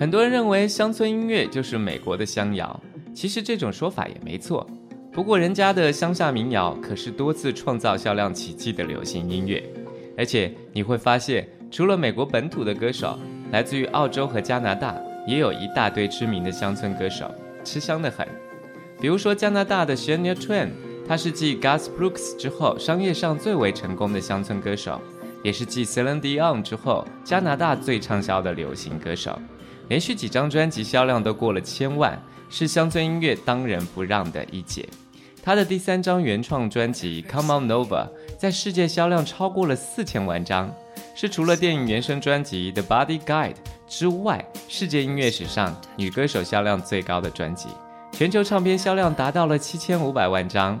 很多人认为乡村音乐就是美国的乡谣，其实这种说法也没错。不过人家的乡下民谣可是多次创造销量奇迹的流行音乐，而且你会发现，除了美国本土的歌手，来自于澳洲和加拿大也有一大堆知名的乡村歌手，吃香的很。比如说加拿大的 Shania Twain，他是继 Gus Brooks 之后商业上最为成功的乡村歌手，也是继 Celine Dion 之后加拿大最畅销的流行歌手。连续几张专辑销量都过了千万，是乡村音乐当仁不让的一姐。她的第三张原创专辑《Come On Nova》在世界销量超过了四千万张，是除了电影原声专辑《The Body Guide》之外，世界音乐史上女歌手销量最高的专辑，全球唱片销量达到了七千五百万张。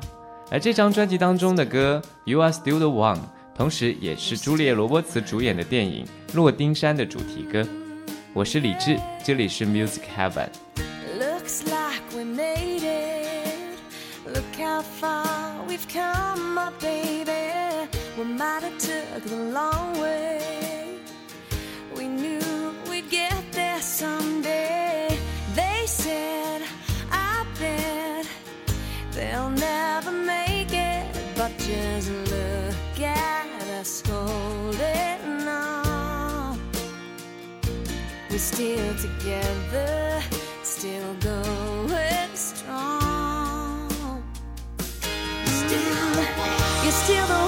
而这张专辑当中的歌《You Are Still the One》，同时也是朱丽叶·罗伯茨主演的电影《洛丁山》的主题歌。我是李志，这里是 Music Heaven。Looks like we made it. Look how far we've come, my baby. We might have took the long way. We knew we'd get there someday. They said, I bet they'll never make it, but just look at us holding We're still together, still going strong. Still, you're still the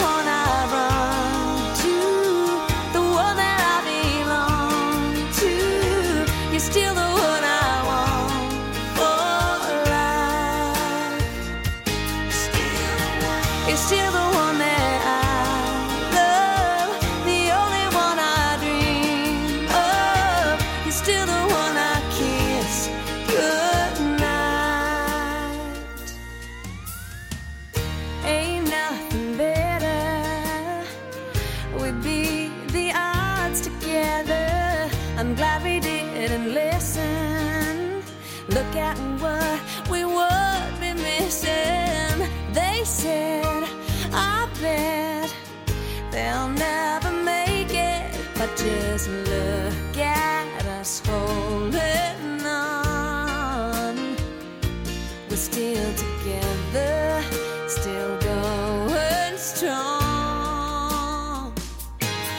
Look at what we would be missing. They said, I bet they'll never make it. But just look at us holding on. We're still together, still going strong.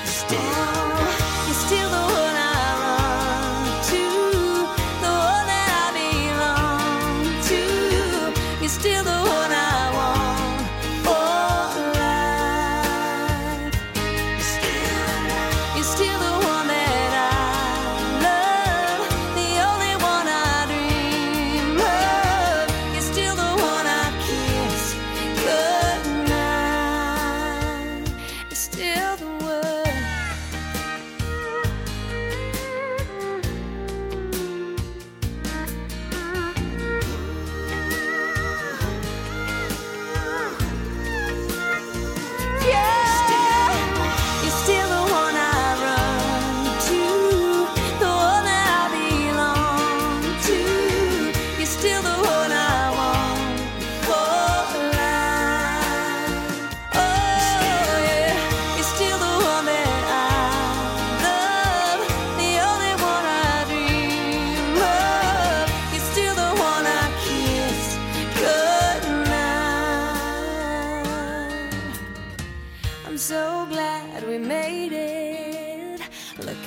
Still,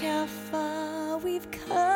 how far we've come.